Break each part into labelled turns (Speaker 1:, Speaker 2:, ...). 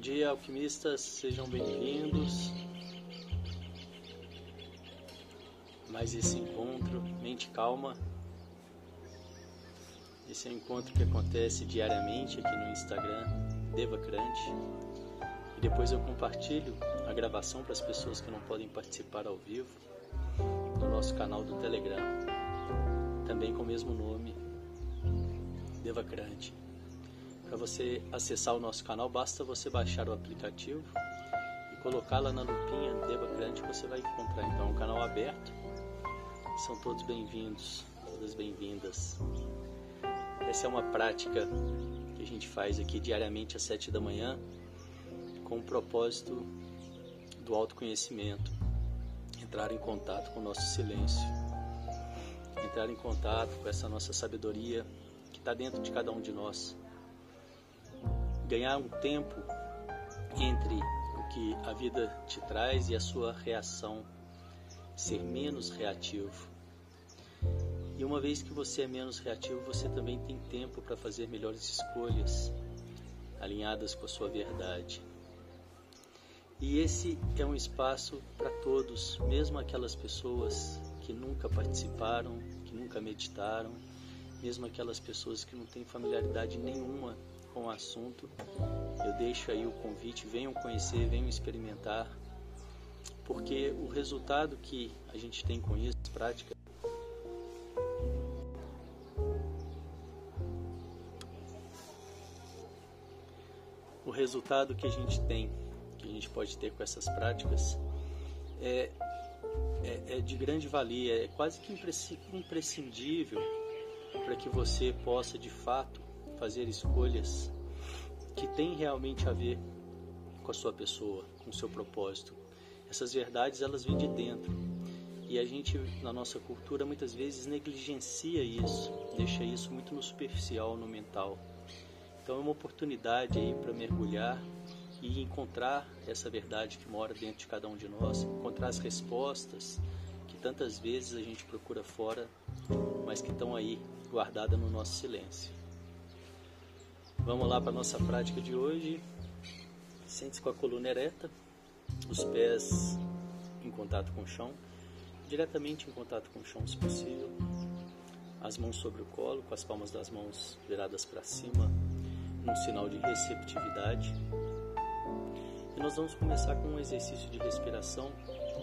Speaker 1: dia, alquimistas, sejam bem-vindos. Mais esse encontro, mente calma. Esse é um encontro que acontece diariamente aqui no Instagram, Devacrante. E depois eu compartilho a gravação para as pessoas que não podem participar ao vivo no nosso canal do Telegram, também com o mesmo nome, Devacrante. Você acessar o nosso canal, basta você baixar o aplicativo e colocar lá na lupinha Devacrante, você vai encontrar então um canal aberto. São todos bem-vindos, todas bem-vindas. Essa é uma prática que a gente faz aqui diariamente às sete da manhã, com o propósito do autoconhecimento, entrar em contato com o nosso silêncio, entrar em contato com essa nossa sabedoria que está dentro de cada um de nós ganhar um tempo entre o que a vida te traz e a sua reação, ser menos reativo. E uma vez que você é menos reativo, você também tem tempo para fazer melhores escolhas, alinhadas com a sua verdade. E esse é um espaço para todos, mesmo aquelas pessoas que nunca participaram, que nunca meditaram, mesmo aquelas pessoas que não têm familiaridade nenhuma com o assunto, eu deixo aí o convite, venham conhecer, venham experimentar, porque o resultado que a gente tem com isso, prática, o resultado que a gente tem, que a gente pode ter com essas práticas, é, é, é de grande valia, é quase que imprescindível para que você possa de fato fazer escolhas que têm realmente a ver com a sua pessoa, com o seu propósito. Essas verdades elas vêm de dentro e a gente na nossa cultura muitas vezes negligencia isso, deixa isso muito no superficial, no mental. Então é uma oportunidade aí para mergulhar e encontrar essa verdade que mora dentro de cada um de nós, encontrar as respostas que tantas vezes a gente procura fora, mas que estão aí guardadas no nosso silêncio. Vamos lá para a nossa prática de hoje. Sente-se com a coluna ereta, os pés em contato com o chão, diretamente em contato com o chão se possível. As mãos sobre o colo, com as palmas das mãos viradas para cima, num sinal de receptividade. E nós vamos começar com um exercício de respiração.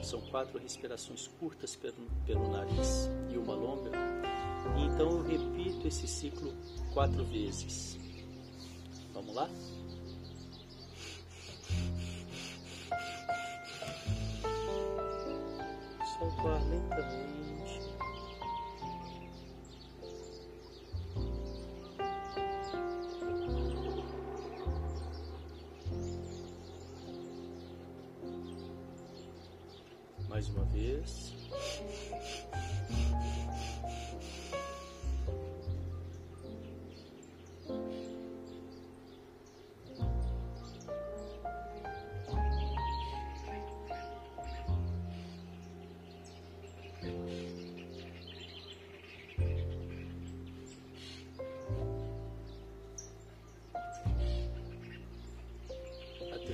Speaker 1: São quatro respirações curtas pelo, pelo nariz e uma longa. E então eu repito esse ciclo quatro vezes. Vamos lá? Solta o ar lentamente.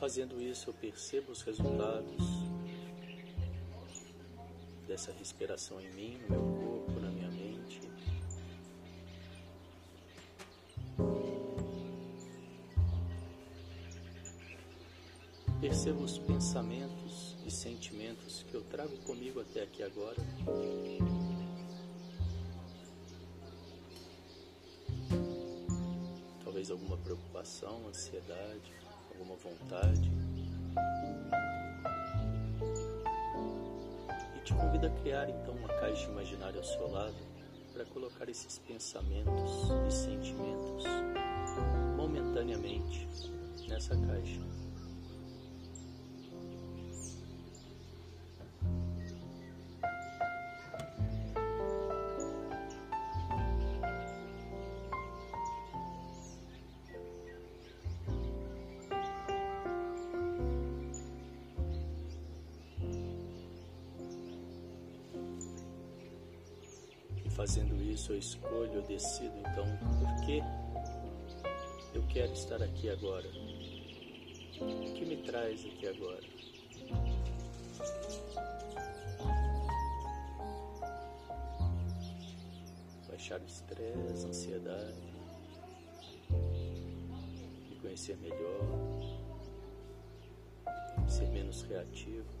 Speaker 1: Fazendo isso, eu percebo os resultados dessa respiração em mim, no meu corpo, na minha mente. Percebo os pensamentos e sentimentos que eu trago comigo até aqui agora. Talvez alguma preocupação, ansiedade, alguma vontade. E te convido a criar então uma caixa imaginária ao seu lado para colocar esses pensamentos e sentimentos momentaneamente nessa caixa. Escolho, eu decido então por que eu quero estar aqui agora. O que me traz aqui agora? Baixar o estresse, a ansiedade, me conhecer melhor, ser menos reativo.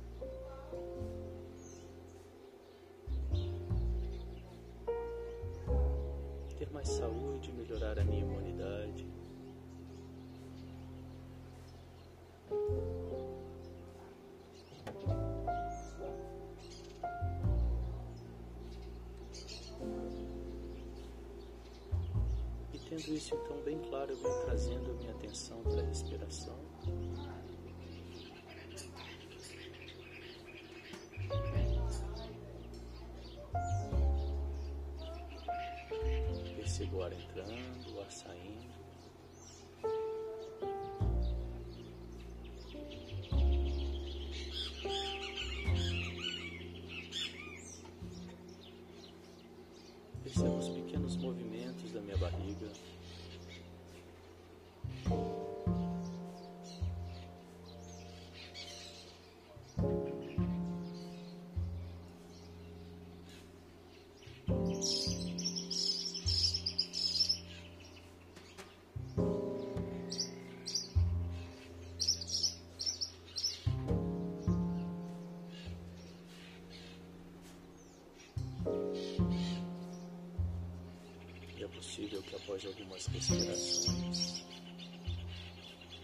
Speaker 1: Mais saúde, melhorar a minha imunidade. E tendo isso então bem claro, eu venho trazendo a minha atenção para a respiração. Saindo. Percebo os pequenos movimentos da minha barriga. Possível que após algumas respirações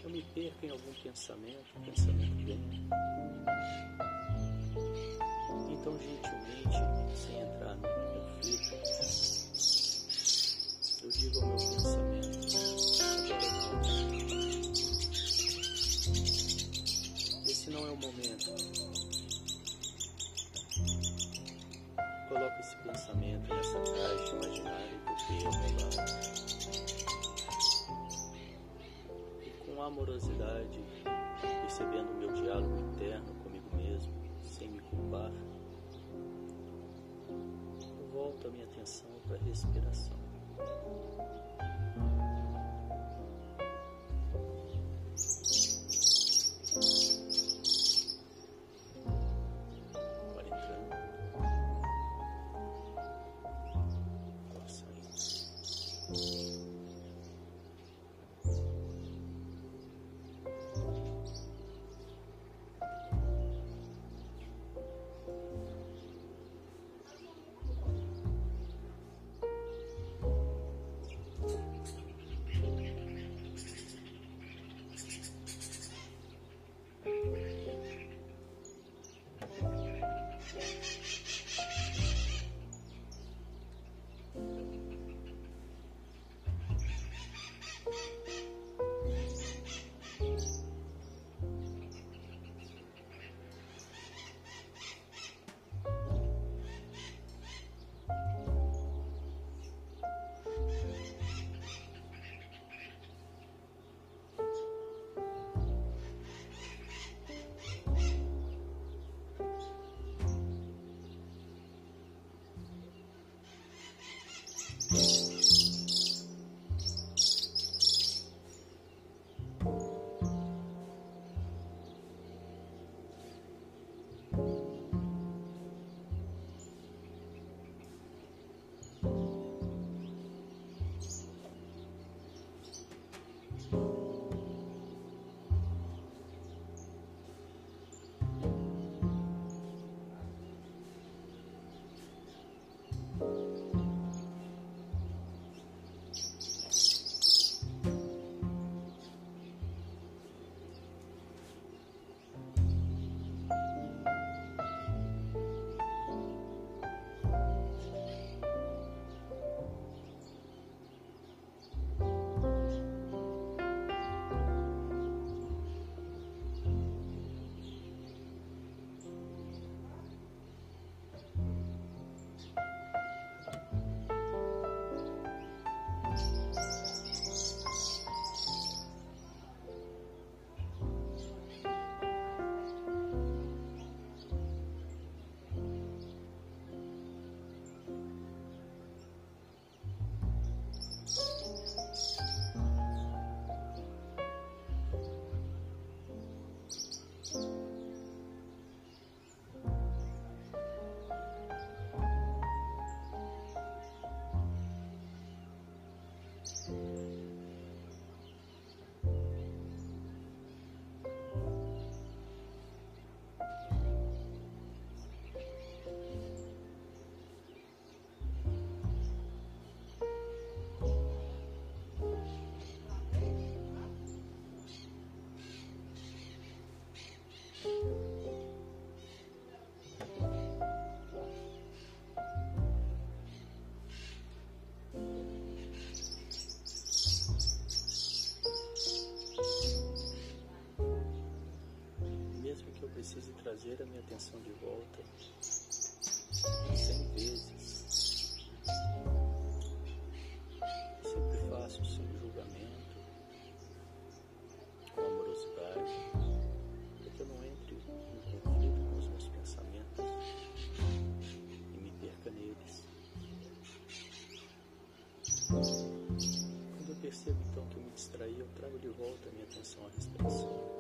Speaker 1: eu me perca em algum pensamento, pensamento vem. Então, gentilmente, sem entrar no conflito, eu digo ao meu pensamento, agora não. Esse não é o momento. Amorosidade, percebendo o meu diálogo interno comigo mesmo, sem me culpar, volto a minha atenção para a respiração. Percebo então que eu me distraí, eu trago de volta a minha atenção à respiração.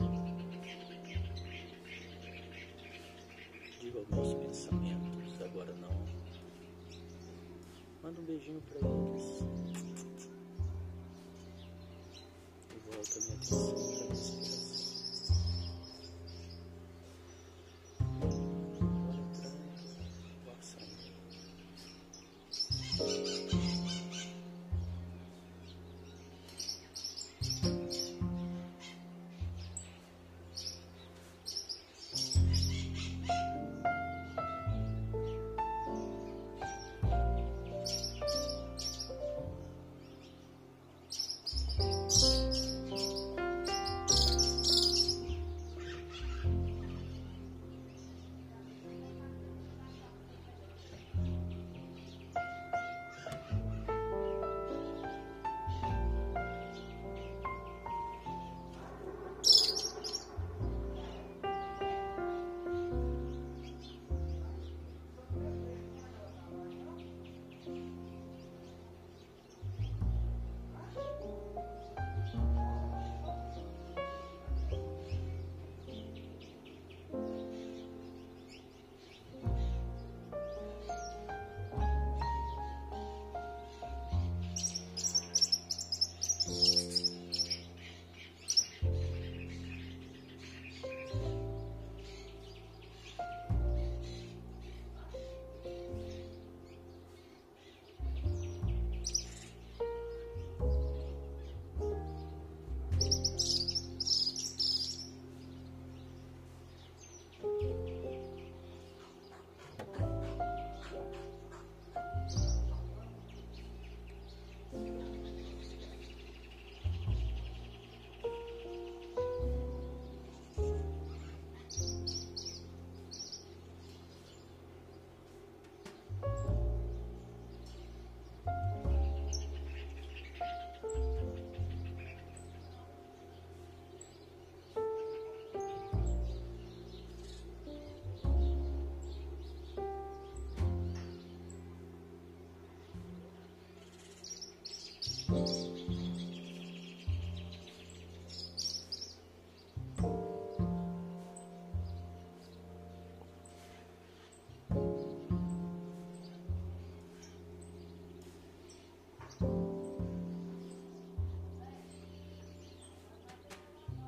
Speaker 1: digo meus pensamentos, agora não. Manda um beijinho para eles. E volta a minha atenção a respiração.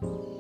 Speaker 1: you.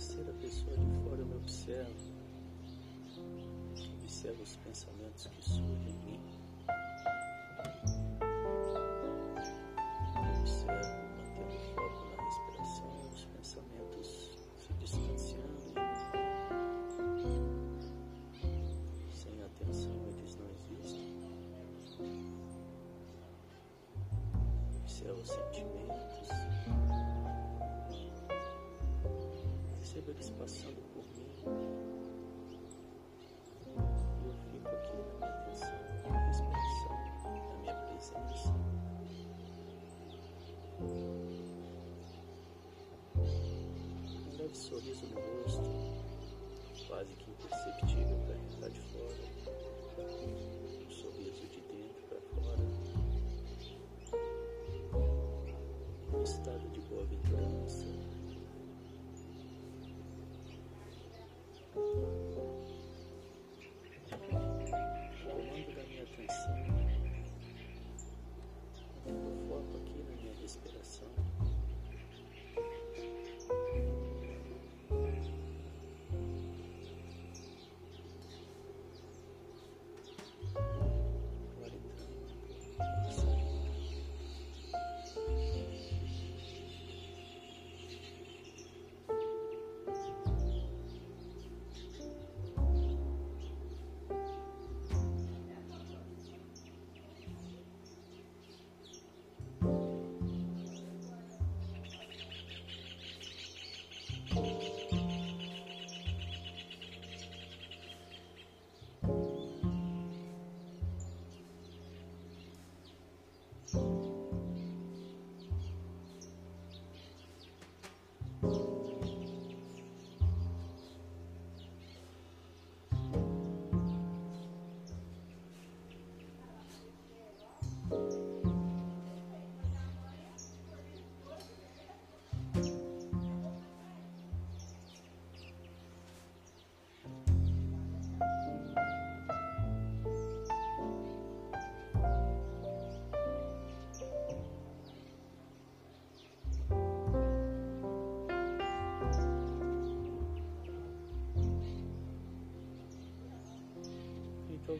Speaker 1: terceira pessoa de fora eu me observo, observo os pensamentos que surgem em mim, observo mantendo foco na respiração, os pensamentos se distanciando. Sem atenção eles não existem. Observo o sentimento. Passando por mim. Eu fico aqui na minha atenção, na minha respiração, na minha presença. Um leve sorriso no rosto, quase que imperceptível para quem está de fora.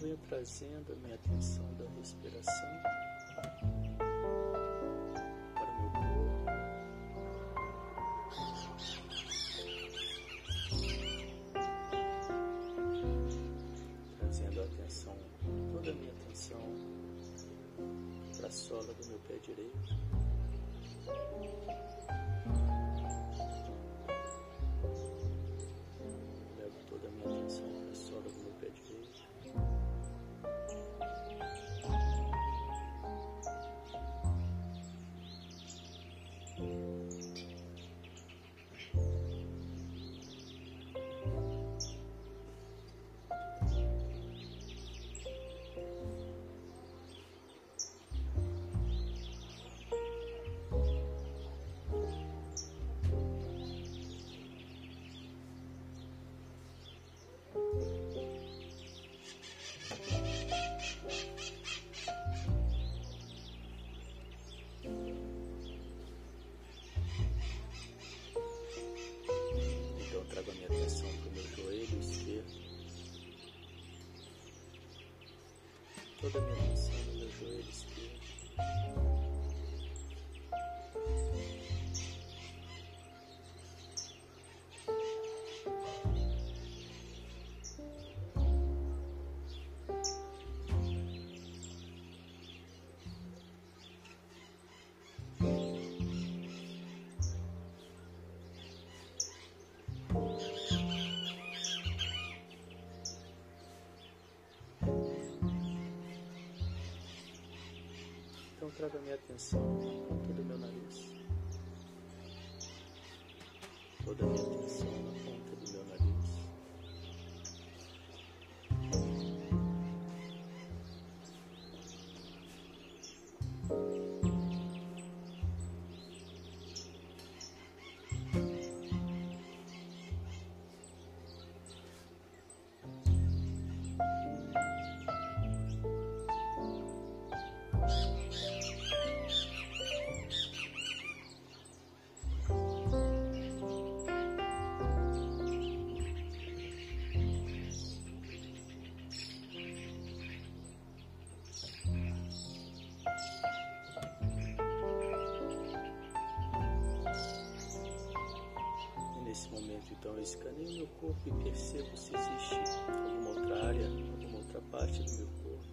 Speaker 1: Venho trazendo a minha atenção da respiração para o meu corpo. Trazendo a atenção, toda a minha atenção para a sola do meu pé direito. Toda a minha Então trago a minha atenção ponta do meu nariz. Eu escaneio meu corpo e percebo se existe alguma outra área, alguma outra parte do meu corpo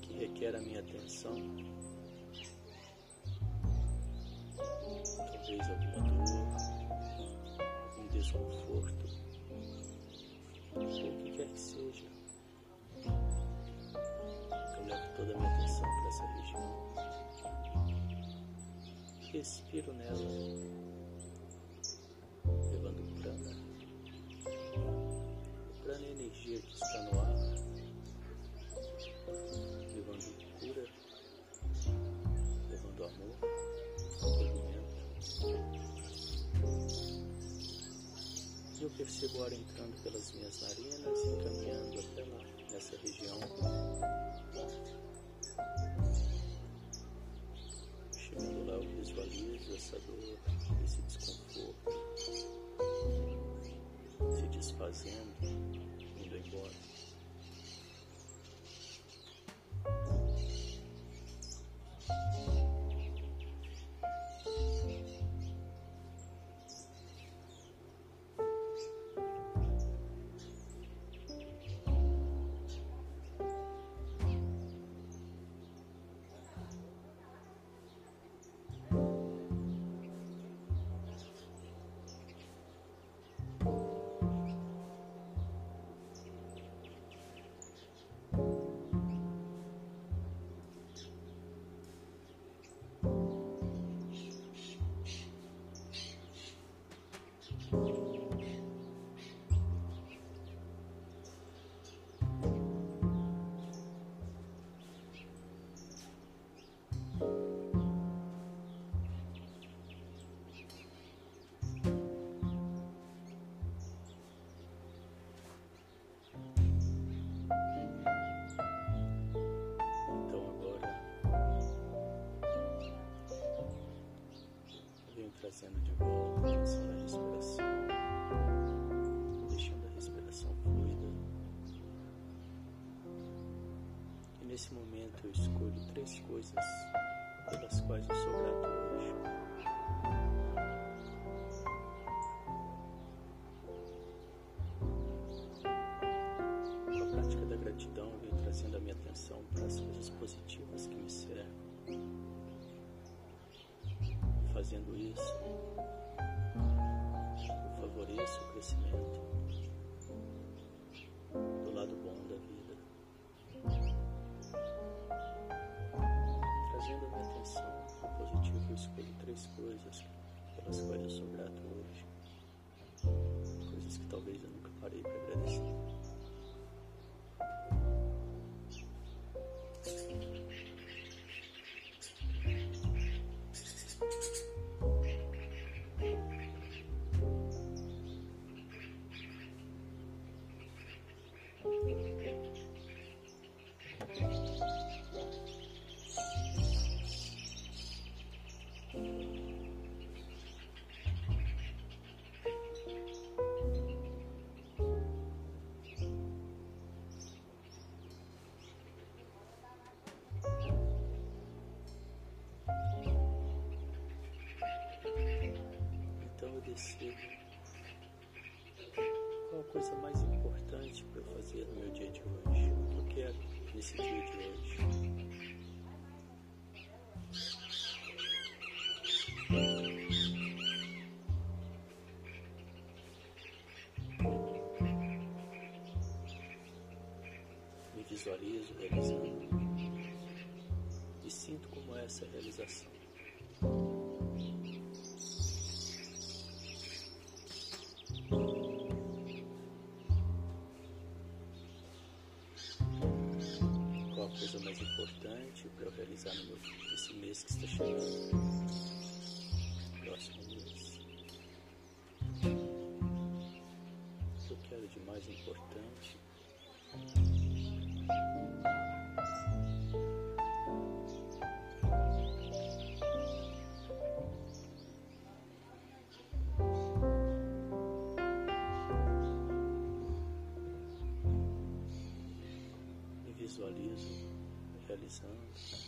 Speaker 1: que requer a minha atenção. Talvez alguma dor, algum desconforto, ou o que quer que seja. Eu levo toda a minha atenção para essa região. Respiro nela. Percebo o ar entrando pelas minhas narinas e caminhando até lá, nessa região. Chegando lá, eu visualizo essa dor, esse desconforto se desfazendo, indo embora. trazendo nesse momento eu escolho três coisas pelas quais eu sou grato hoje. A prática da gratidão, venho trazendo a minha atenção para as coisas positivas que me cercam fazendo isso, eu favoreço o crescimento do lado bom da vida, trazendo a minha atenção para o positivo. Eu escolho três coisas pelas quais eu sou grato hoje, coisas que talvez eu nunca parei para agradecer. Decido qual a coisa mais importante para eu fazer no meu dia de hoje, o que eu quero nesse dia de hoje. Me visualizo realizando e sinto como é essa realização. Realizar no meu, esse mês que está chegando. Próximo mês. O que eu quero de mais importante visualizo realizando.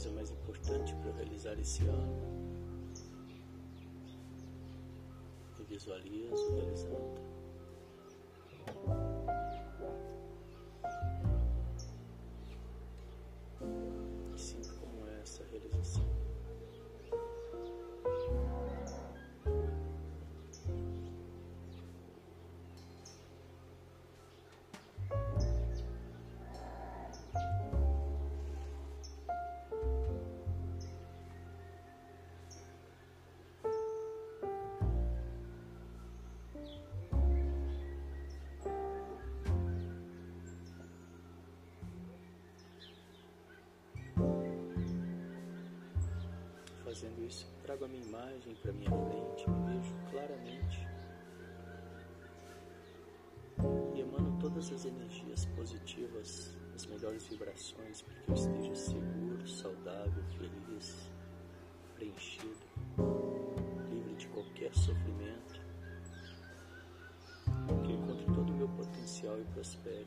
Speaker 1: Coisa mais importante para realizar esse ano. E visualizo realizando. Fazendo isso, trago a minha imagem para minha frente, me vejo claramente e emano todas as energias positivas, as melhores vibrações, para que eu esteja seguro, saudável, feliz, preenchido, livre de qualquer sofrimento, que encontre todo o meu potencial e prospere.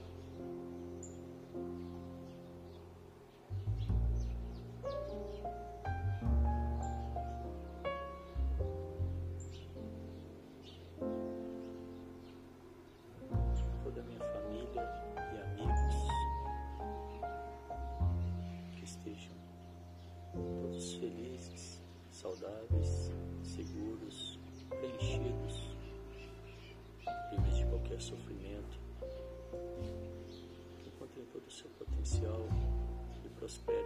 Speaker 1: saudáveis, seguros, preenchidos, livres de qualquer sofrimento encontre todo o seu potencial e prospere.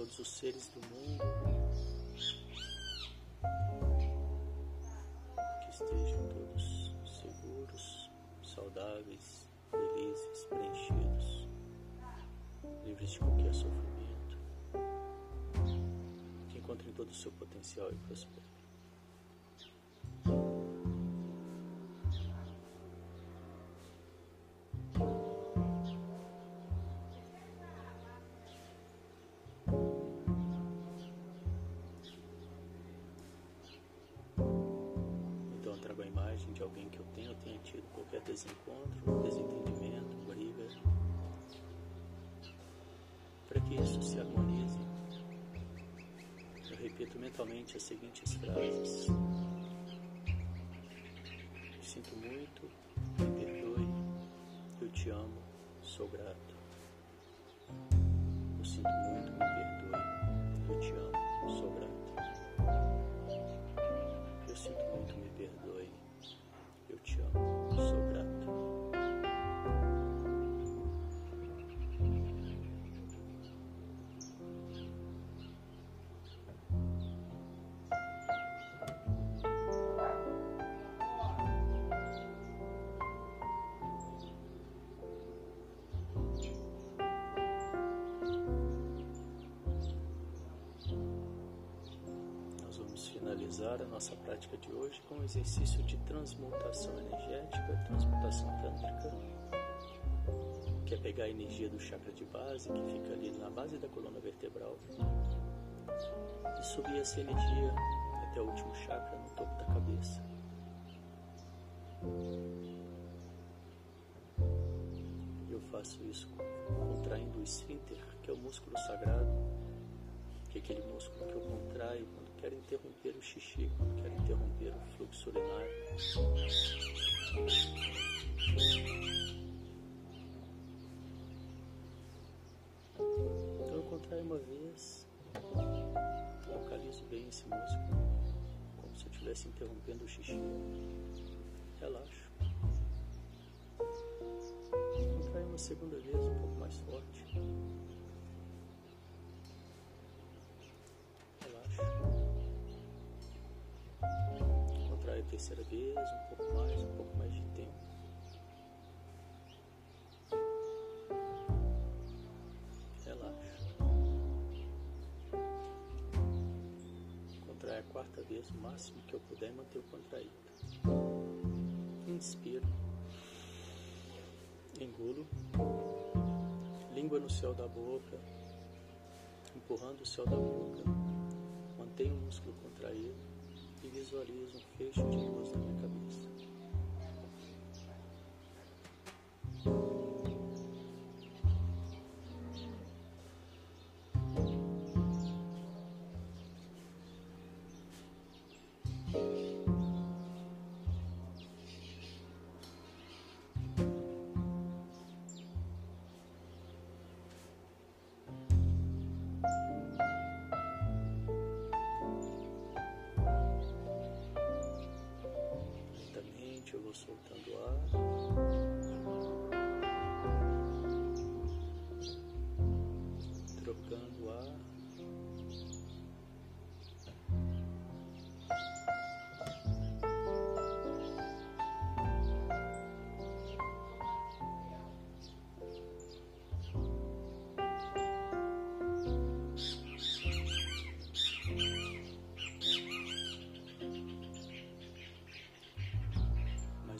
Speaker 1: Todos os seres do mundo que estejam todos seguros, saudáveis, felizes, preenchidos, livres de qualquer sofrimento, que encontrem todo o seu potencial e prosperem. Que isso se harmonize. Eu repito mentalmente as seguintes frases: Sinto muito, me perdoe, eu te amo, sou grato. Eu sinto muito, me perdoe, eu te amo, sou grato. Eu sinto muito, me perdoe, finalizar a nossa prática de hoje com o exercício de transmutação energética, transmutação tântrica, que é pegar a energia do chakra de base, que fica ali na base da coluna vertebral, e subir essa energia até o último chakra no topo da cabeça. Eu faço isso contraindo o esfíncter, que é o músculo sagrado que é aquele músculo que eu contraio quando quero interromper o xixi, quando quero interromper o fluxo urinário. Então eu contraio uma vez, localizo bem esse músculo, como se eu estivesse interrompendo o xixi. Relaxo. Contraio uma segunda vez, um pouco mais forte. Terceira vez, um pouco mais, um pouco mais de tempo. Relaxa. Contrai a quarta vez, o máximo que eu puder, manter contraído. Inspiro. Engulo. Língua no céu da boca. Empurrando o céu da boca. Mantenho o músculo contraído e visualizo um fecho de luz na minha cabeça.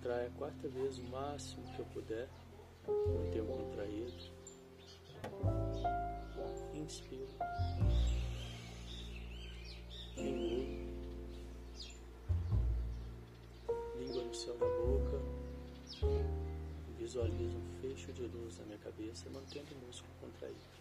Speaker 1: Contrai a quarta vez o máximo que eu puder. Manter o contraído. Inspiro. Engulo. Língua no céu da boca. Visualizo um fecho de luz na minha cabeça, mantendo o músculo contraído.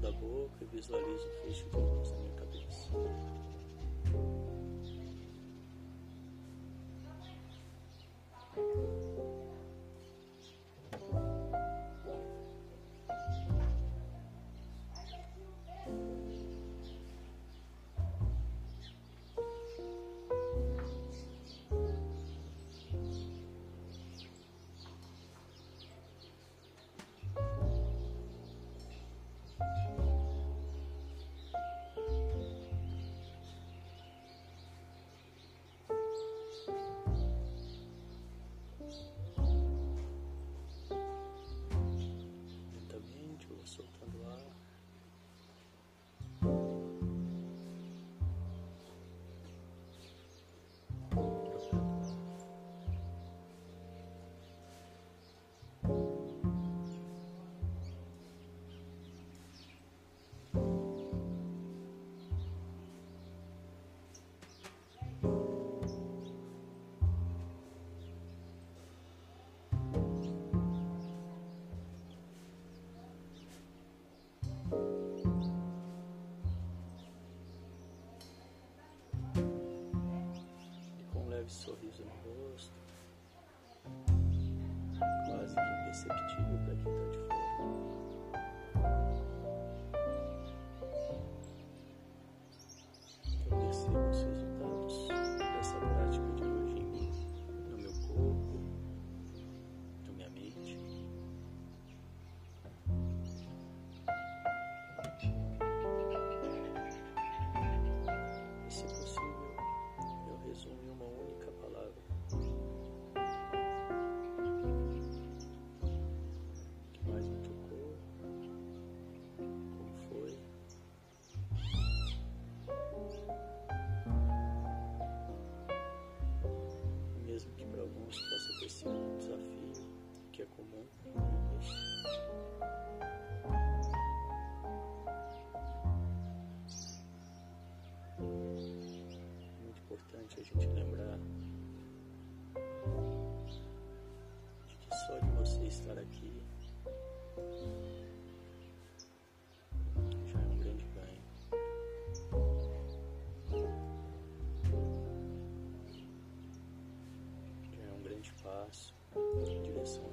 Speaker 1: Da boca e visualizo um feixe de luz na minha cabeça. Sorriso no rosto, quase que imperceptível para quem está de fora. Estar aqui já é um grande ganho. Já é um grande passo em direção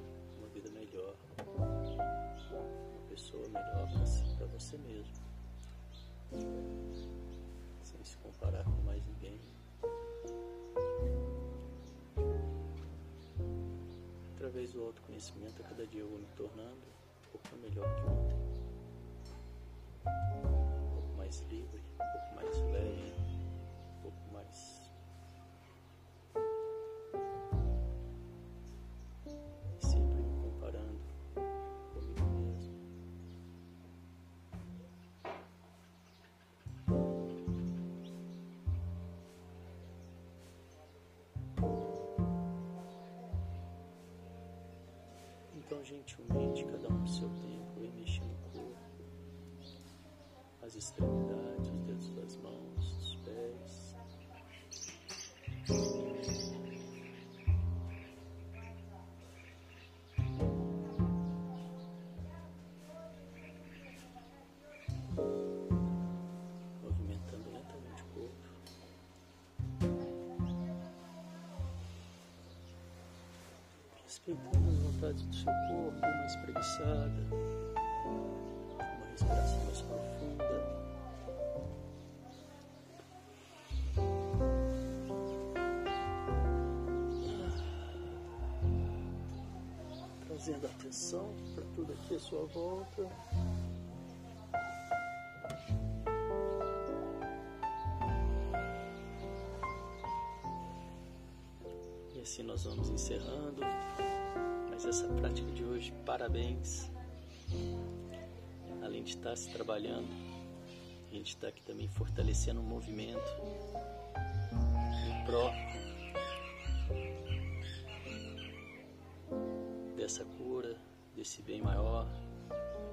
Speaker 1: Através do autoconhecimento, a cada dia eu vou me tornando um pouco melhor que ontem. Um pouco mais livre, um pouco mais leve, Gentilmente, cada um no seu tempo, vem mexendo o corpo, as extremidades, os dedos das mãos, respeitando as vontades do seu corpo, uma espreguiçada, uma respiração mais profunda. Trazendo atenção para tudo aqui à sua volta. E assim nós vamos encerrando mais essa prática de hoje. Parabéns! Além de estar se trabalhando, a gente está aqui também fortalecendo o movimento em pró dessa cura, desse bem maior,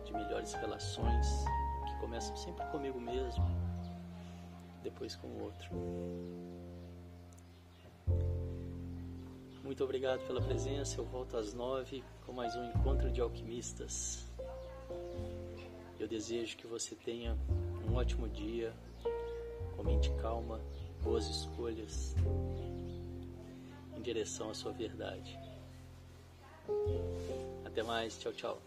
Speaker 1: de melhores relações que começam sempre comigo mesmo, depois com o outro. Muito obrigado pela presença. Eu volto às nove com mais um encontro de alquimistas. Eu desejo que você tenha um ótimo dia, com mente calma, boas escolhas em direção à sua verdade. Até mais, tchau, tchau.